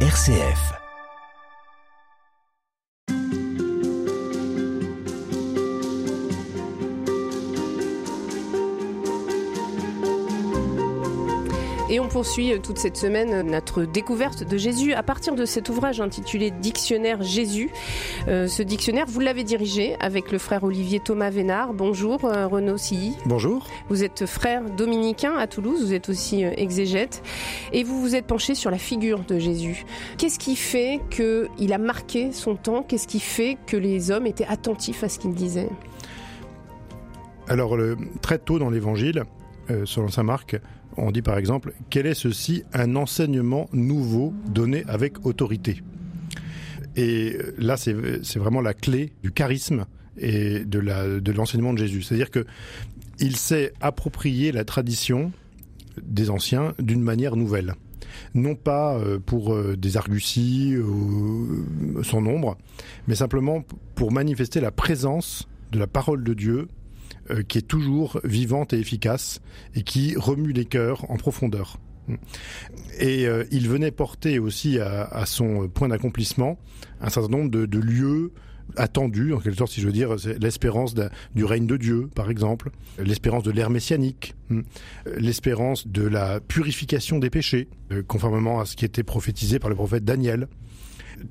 RCF. On poursuit euh, toute cette semaine euh, notre découverte de Jésus à partir de cet ouvrage intitulé Dictionnaire Jésus. Euh, ce dictionnaire, vous l'avez dirigé avec le frère Olivier Thomas Vénard. Bonjour Renaud Silly. Bonjour. Vous êtes frère dominicain à Toulouse, vous êtes aussi exégète et vous vous êtes penché sur la figure de Jésus. Qu'est-ce qui fait qu'il a marqué son temps? Qu'est-ce qui fait que les hommes étaient attentifs à ce qu'il disait? Alors, très tôt dans l'évangile, selon saint Marc, on dit par exemple, quel est ceci un enseignement nouveau donné avec autorité? Et là, c'est vraiment la clé du charisme et de l'enseignement de, de Jésus. C'est-à-dire que il s'est approprié la tradition des anciens d'une manière nouvelle. Non pas euh, pour euh, des arguties ou son nombre, mais simplement pour manifester la présence de la parole de Dieu euh, qui est toujours vivante et efficace et qui remue les cœurs en profondeur. Et euh, il venait porter aussi à, son point d'accomplissement un certain nombre de, lieux attendus, en quelque sorte, si je veux dire, l'espérance du règne de Dieu, par exemple, l'espérance de l'ère messianique, hmm, l'espérance de la purification des péchés, euh, conformément à ce qui était prophétisé par le prophète Daniel.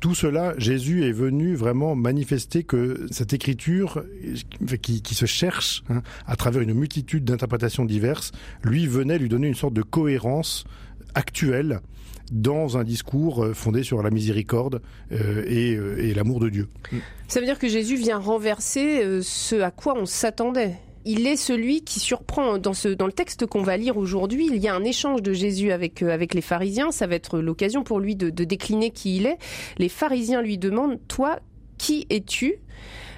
Tout cela, Jésus est venu vraiment manifester que cette écriture, qui, se cherche hein, à travers une multitude d'interprétations diverses, lui venait lui donner une sorte de cohérence actuelle dans un discours euh, fondé sur la miséricorde euh, euh, et, l'amour de Dieu. Ça veut dire que Jésus vient renverser ce à quoi on s'attendait il est celui qui surprend dans, ce, dans le texte qu'on va lire aujourd'hui. Il y a un échange de Jésus avec, euh, les pharisiens. Ça va être l'occasion pour lui de, décliner qui il est. Les pharisiens lui demandent, toi, qui es-tu?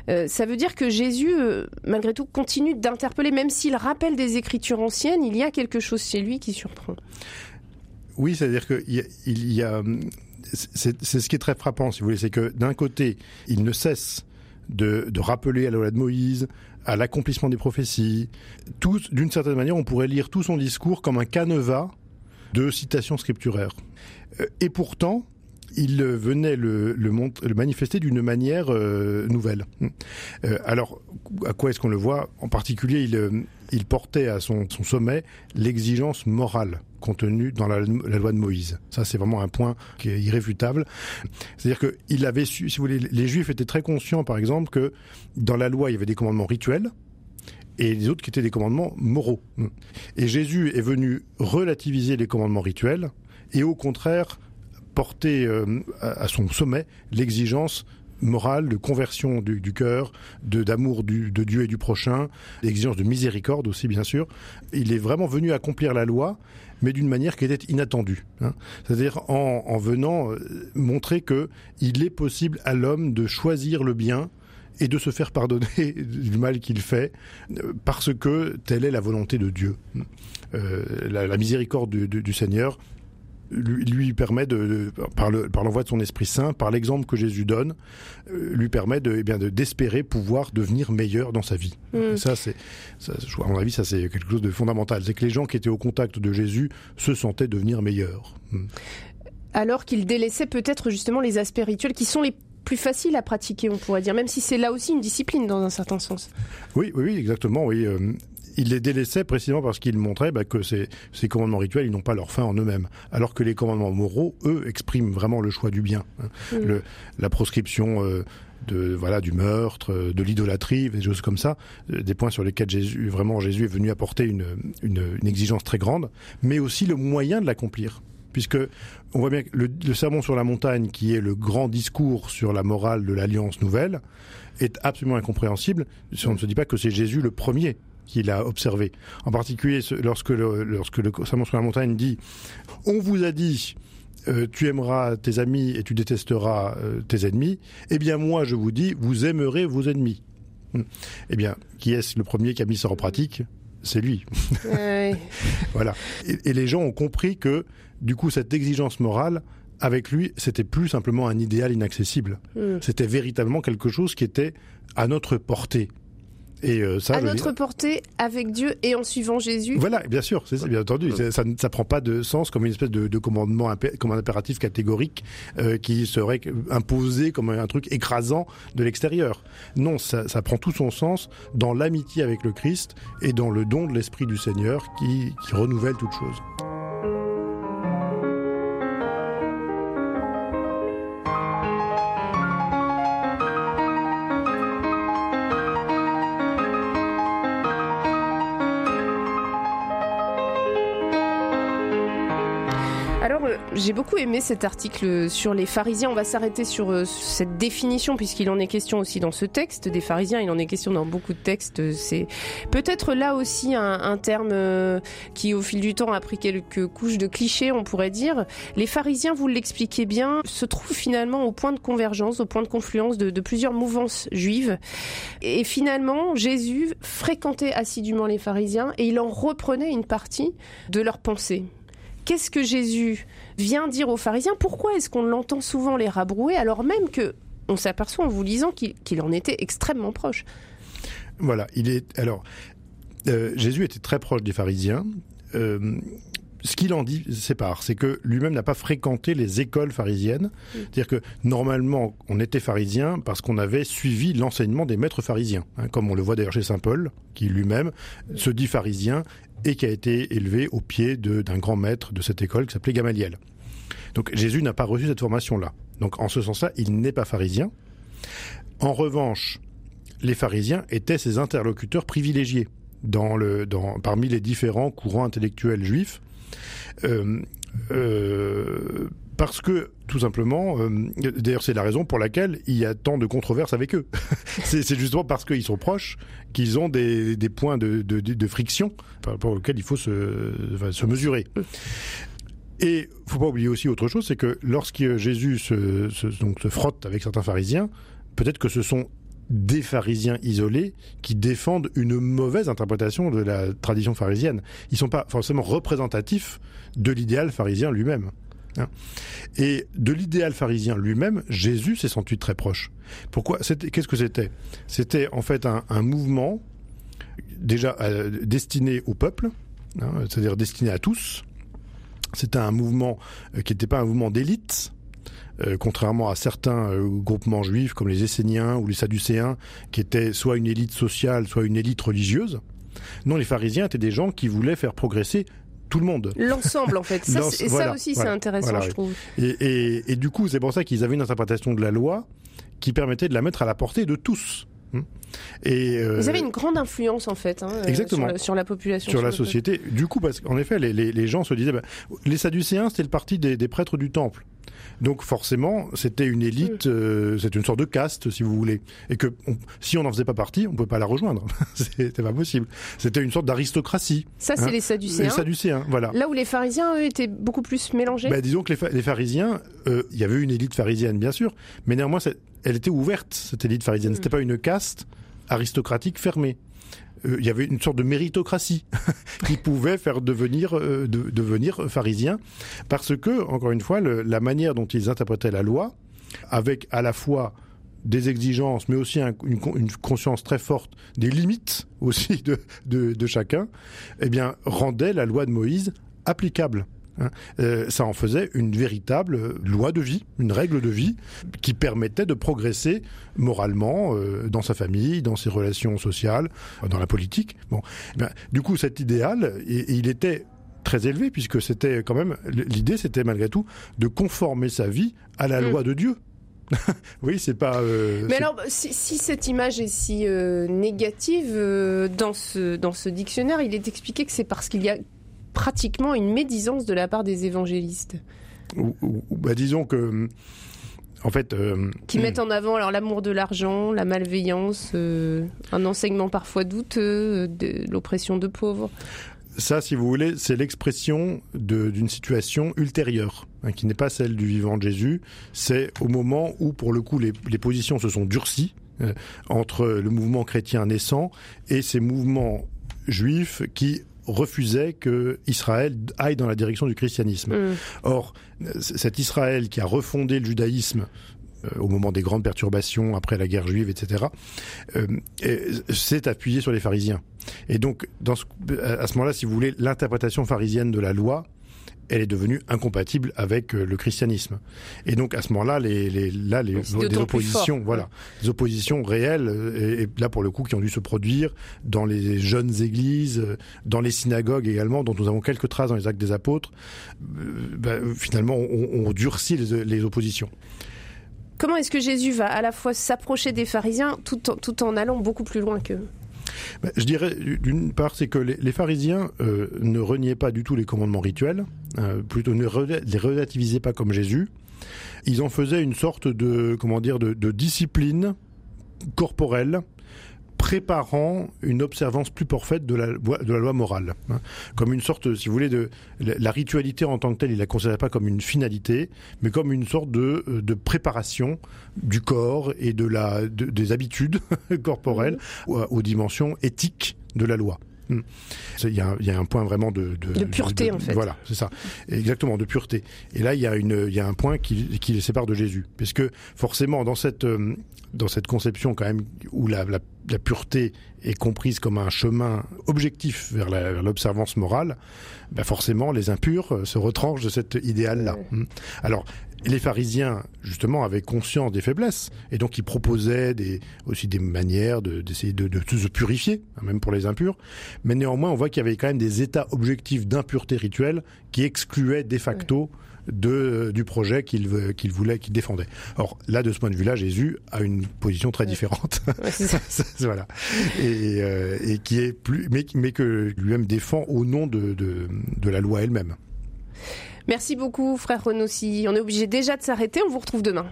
Euh, ça veut dire que Jésus, euh, malgré tout, continue d'interpeller, même s'il rappelle des écritures anciennes, il y a quelque chose chez lui qui surprend. Oui, c'est-à-dire qu'il il y a, c'est ce qui est très frappant, si vous voulez, c'est que d'un côté, il ne cesse de, rappeler à la loi de Moïse, à l'accomplissement des prophéties. D'une certaine manière, on pourrait lire tout son discours comme un canevas de citations scripturaires. Euh, et pourtant, il venait le, le, manifester d'une manière euh, nouvelle. Euh, alors, à quoi est-ce qu'on le voit? En particulier, il, il portait à son sommet l'exigence morale contenue dans la, loi de Moïse. Ça, c'est vraiment un point qui est irréfutable. C'est-à-dire qu'il avait su, si vous voulez, les Juifs étaient très conscients, par exemple, que dans la loi, il y avait des commandements rituels, et les autres qui étaient des commandements moraux. Et Jésus est venu relativiser les commandements rituels et au contraire porter euh, à son sommet l'exigence morale, de conversion du, du cœur, d'amour de Dieu et du prochain, l'exigence de miséricorde aussi bien sûr. Il est vraiment venu accomplir la loi, mais d'une manière qui était inattendue. Hein. C'est-à-dire en, en, venant euh, montrer que il est possible à l'homme de choisir le bien et de se faire pardonner du mal qu'il fait, euh, parce que telle est la volonté de Dieu. Euh, la, miséricorde du Seigneur lui, permet de, par l'envoi de son Esprit Saint, par l'exemple que Jésus donne, euh, lui permet de, eh bien, d'espérer pouvoir devenir meilleur dans sa vie. Mm. Ça, c'est, à mon avis, ça c'est quelque chose de fondamental. C'est que les gens qui étaient au contact de Jésus se sentaient devenir meilleurs. Mm. Alors qu'il délaissait peut-être justement les aspects rituels qui sont les plus faciles à pratiquer, on pourrait dire, même si c'est là aussi une discipline dans un certain sens. Oui, oui, oui exactement. Oui. Il les délaissait précisément parce qu'il montrait bah, que ces, ces, commandements rituels, ils n'ont pas leur fin en eux-mêmes. Alors que les commandements moraux, eux, expriment vraiment le choix du bien. Hein. Le, la proscription euh, de voilà du meurtre, euh, de l'idolâtrie, des choses comme ça, euh, des points sur lesquels Jésus vraiment Jésus est venu apporter une, une, une exigence très grande, mais aussi le moyen de l'accomplir puisque on voit bien que le, le, sermon sur la montagne, qui est le grand discours sur la morale de l'alliance nouvelle, est absolument incompréhensible si on ne se dit pas que c'est Jésus le premier qu'il a observé. En particulier lorsque le, lorsque le sermon sur la montagne dit On vous a dit euh, tu aimeras tes amis et tu détesteras euh, tes ennemis, eh bien moi je vous dis, vous aimerez vos ennemis. Hmm. Eh bien, qui est-ce le premier qui a mis ça en pratique? C'est lui. voilà. Et, et, les gens ont compris que, du coup, cette exigence morale, avec lui, c'était plus simplement un idéal inaccessible. Mm. C'était véritablement quelque chose qui était à notre portée Et euh, ça, à notre dire- portée, avec Dieu et en suivant Jésus. Voilà, bien sûr, c'est bien entendu. Ça ne ça prend pas de sens comme une espèce de, de commandement, impé- comme un impératif catégorique euh, qui serait imposé comme un truc écrasant de l'extérieur. Non, ça, ça prend tout son sens dans l'amitié avec le Christ et dans le don de l'Esprit du Seigneur qui, qui renouvelle toute chose. J'ai beaucoup aimé cet article sur les pharisiens. On va s'arrêter sur euh, cette définition, puisqu'il en est question aussi dans ce texte des pharisiens. Il en est question dans beaucoup de textes. C'est peut-être là aussi un, un terme euh, qui, au fil du temps, a pris quelques couches de clichés, on pourrait dire. Les pharisiens, vous l'expliquez bien, se trouvent finalement au point de convergence, au point de confluence de, de plusieurs mouvances juives. Et finalement, Jésus fréquentait assidûment les pharisiens et il en reprenait une partie de leurs pensées. Qu'est-ce que Jésus vient dire aux pharisiens? Pourquoi est-ce qu'on l'entend souvent les rabrouer alors même que on s'aperçoit en vous lisant qu'il en était extrêmement proche? Voilà, il est alors euh, Jésus était très proche des pharisiens. Euh, ce qu'il en dit sépare, c'est que lui-même n'a pas fréquenté les écoles pharisiennes. C'est-à-dire que normalement, on était pharisien parce qu'on avait suivi l'enseignement des maîtres pharisiens, hein, comme on le voit d'ailleurs chez saint Paul, qui lui-même se dit pharisien et qui a été élevé au pied d'un grand maître de cette école qui s'appelait Gamaliel. Donc Jésus n'a pas reçu cette formation-là. Donc en ce sens-là, il n'est pas pharisien. En revanche, les pharisiens étaient ses interlocuteurs privilégiés dans le, dans, parmi les différents courants intellectuels juifs. Euh, euh, parce que, tout simplement, euh, d'ailleurs c'est la raison pour laquelle il y a tant de controverses avec eux. c'est justement parce qu'ils sont proches qu'ils ont des, points de, friction par rapport auxquels il faut se, enfin, se mesurer. Et faut pas oublier aussi autre chose, c'est que lorsque Jésus se, frotte avec certains pharisiens, peut-être que ce sont des pharisiens isolés qui défendent une mauvaise interprétation de la tradition pharisienne. Ils sont pas forcément représentatifs de l'idéal pharisien lui-même. Hein. Et de l'idéal pharisien lui-même, Jésus s'est senti très proche. Pourquoi Qu'est-ce que c'était? C'était en fait un, mouvement déjà euh, destiné au peuple, hein, c'est-à-dire destiné à tous. C'était un mouvement euh, qui n'était pas un mouvement d'élite, euh, contrairement à certains groupements juifs comme les Esséniens ou les Sadducéens, qui étaient soit une élite sociale, soit une élite religieuse. Non, les pharisiens étaient des gens qui voulaient faire progresser tout le monde. L'ensemble, en fait. Ça, c'est- ça aussi, voilà, c'est intéressant, voilà, je oui. trouve. Et, et- et du coup, c'est pour ça qu'ils avaient une interprétation de la loi qui permettait de la mettre à la portée de tous. Hein. Et, euh, Ils avaient une grande influence, en fait, hein, Exactement. sur, la- sur la population. sur la le peuple. société. Du coup, parce qu'en effet, les, les- les gens se disaient, bah, les Sadducéens, c'était le parti des, des prêtres du temple. Donc forcément, c'était une élite, euh, c'est une sorte de caste, si vous voulez. Et que on- si on n'en faisait pas partie, on ne peut pas la rejoindre. c'était pas possible. C'était une sorte d'aristocratie. Ça, c'est Hein les Sadducéens. Les Sadducéens, voilà. Là où les pharisiens, eux, étaient beaucoup plus mélangés. Bah, disons que les, pha- les pharisiens, euh, il y avait une élite pharisienne, bien sûr, mais néanmoins, c'est- elle était ouverte, cette élite pharisienne. Mm. C'était pas une caste aristocratique fermée. Euh, Il y avait une sorte de méritocratie qui pouvait faire devenir, euh, de- devenir pharisien, parce que, encore une fois, le- la manière dont ils interprétaient la loi, avec à la fois des exigences, mais aussi un- une, con- une conscience très forte des limites aussi de, de, de chacun, eh bien, rendait la loi de Moïse applicable. Hein. Euh, ça en faisait une véritable loi de vie, une règle de vie qui permettait de progresser moralement euh, dans sa famille, dans ses relations sociales, euh, dans la politique. Bon, Eh bien, du coup, cet idéal, et- et il était très élevé puisque c'était quand même l'idée, c'était malgré tout de conformer sa vie à la Mm. loi de Dieu. oui, c'est pas. euh, Mais alors, si, si cette image est si euh, négative euh, dans, ce, dans ce dictionnaire, il est expliqué que c'est parce qu'il y a pratiquement une médisance de la part des évangélistes ou- bah, disons que, en fait, euh, qui mettent en avant alors l'amour de l'argent, la malveillance, euh, un enseignement parfois douteux, euh, de l'oppression de pauvres. ça, si vous voulez, c'est l'expression d'une situation ultérieure, hein, qui n'est pas celle du vivant de Jésus. C'est au moment où, pour le coup, les, les positions se sont durcies entre le mouvement chrétien naissant et ces mouvements juifs qui refusaient que Israël aille dans la direction du christianisme. Mm. Or, cet Israël qui a refondé le judaïsme au moment des grandes perturbations après la guerre juive, etc., s'est appuyé sur les pharisiens. Et donc, dans à ce moment-là, si vous voulez, l'interprétation pharisienne de la loi elle est devenue incompatible avec euh, le christianisme. Et donc à ce moment-là, les, les, là, les, des oppositions, voilà, des oppositions réelles, euh, et, là pour le coup, qui ont dû se produire dans les jeunes églises, euh, dans les synagogues également, dont nous avons quelques traces dans les actes des apôtres. Bah, finalement, on, on durcit les, les oppositions. Comment est-ce que Jésus va à la fois s'approcher des pharisiens tout en, tout en allant beaucoup plus loin qu'eux? Je dirais, d'une part, c'est que les, pharisiens euh, ne reniaient pas du tout les commandements rituels, euh, plutôt ne les relativisaient pas comme Jésus. Ils en faisaient une sorte de, comment dire, de discipline corporelle préparant une observance plus parfaite de la, de la loi morale. Hein. Comme une sorte, si vous voulez, de la ritualité en tant que telle, il la considérait pas comme une finalité, mais comme une sorte de, euh, de préparation du corps et de la, des habitudes corporelles mmh. aux dimensions éthiques de la loi. Hmm. Il y, a, il y, a, un point vraiment de, de, de pureté, en fait. Voilà, c'est ça. Exactement, de pureté. Et là, il y a, une, il y a un point qui, qui les sépare de Jésus. Parce que forcément, dans cette, euh, dans cette conception quand même où la, la, la pureté est comprise comme un chemin objectif vers l'observance morale, ben forcément, les impurs euh, se retranchent de cet idéal-là. Hmm. Alors, les pharisiens, justement, avaient conscience des faiblesses, et donc ils proposaient des, aussi des manières d'essayer de, de, de, se purifier, hein, même pour les impurs. Mais néanmoins, on voit qu'il y avait quand même des états objectifs d'impureté rituelle qui excluaient de facto de, du projet qu'il qu'il voulait, qu'il défendait. Or, là, de ce point de vue-là, Jésus a une position très différente. voilà. Et, euh, et, qui est plus, mais, mais que lui-même défend au nom de, de, de la loi elle-même. Merci beaucoup, frère Renaud. on est obligé déjà de s'arrêter, on vous retrouve demain.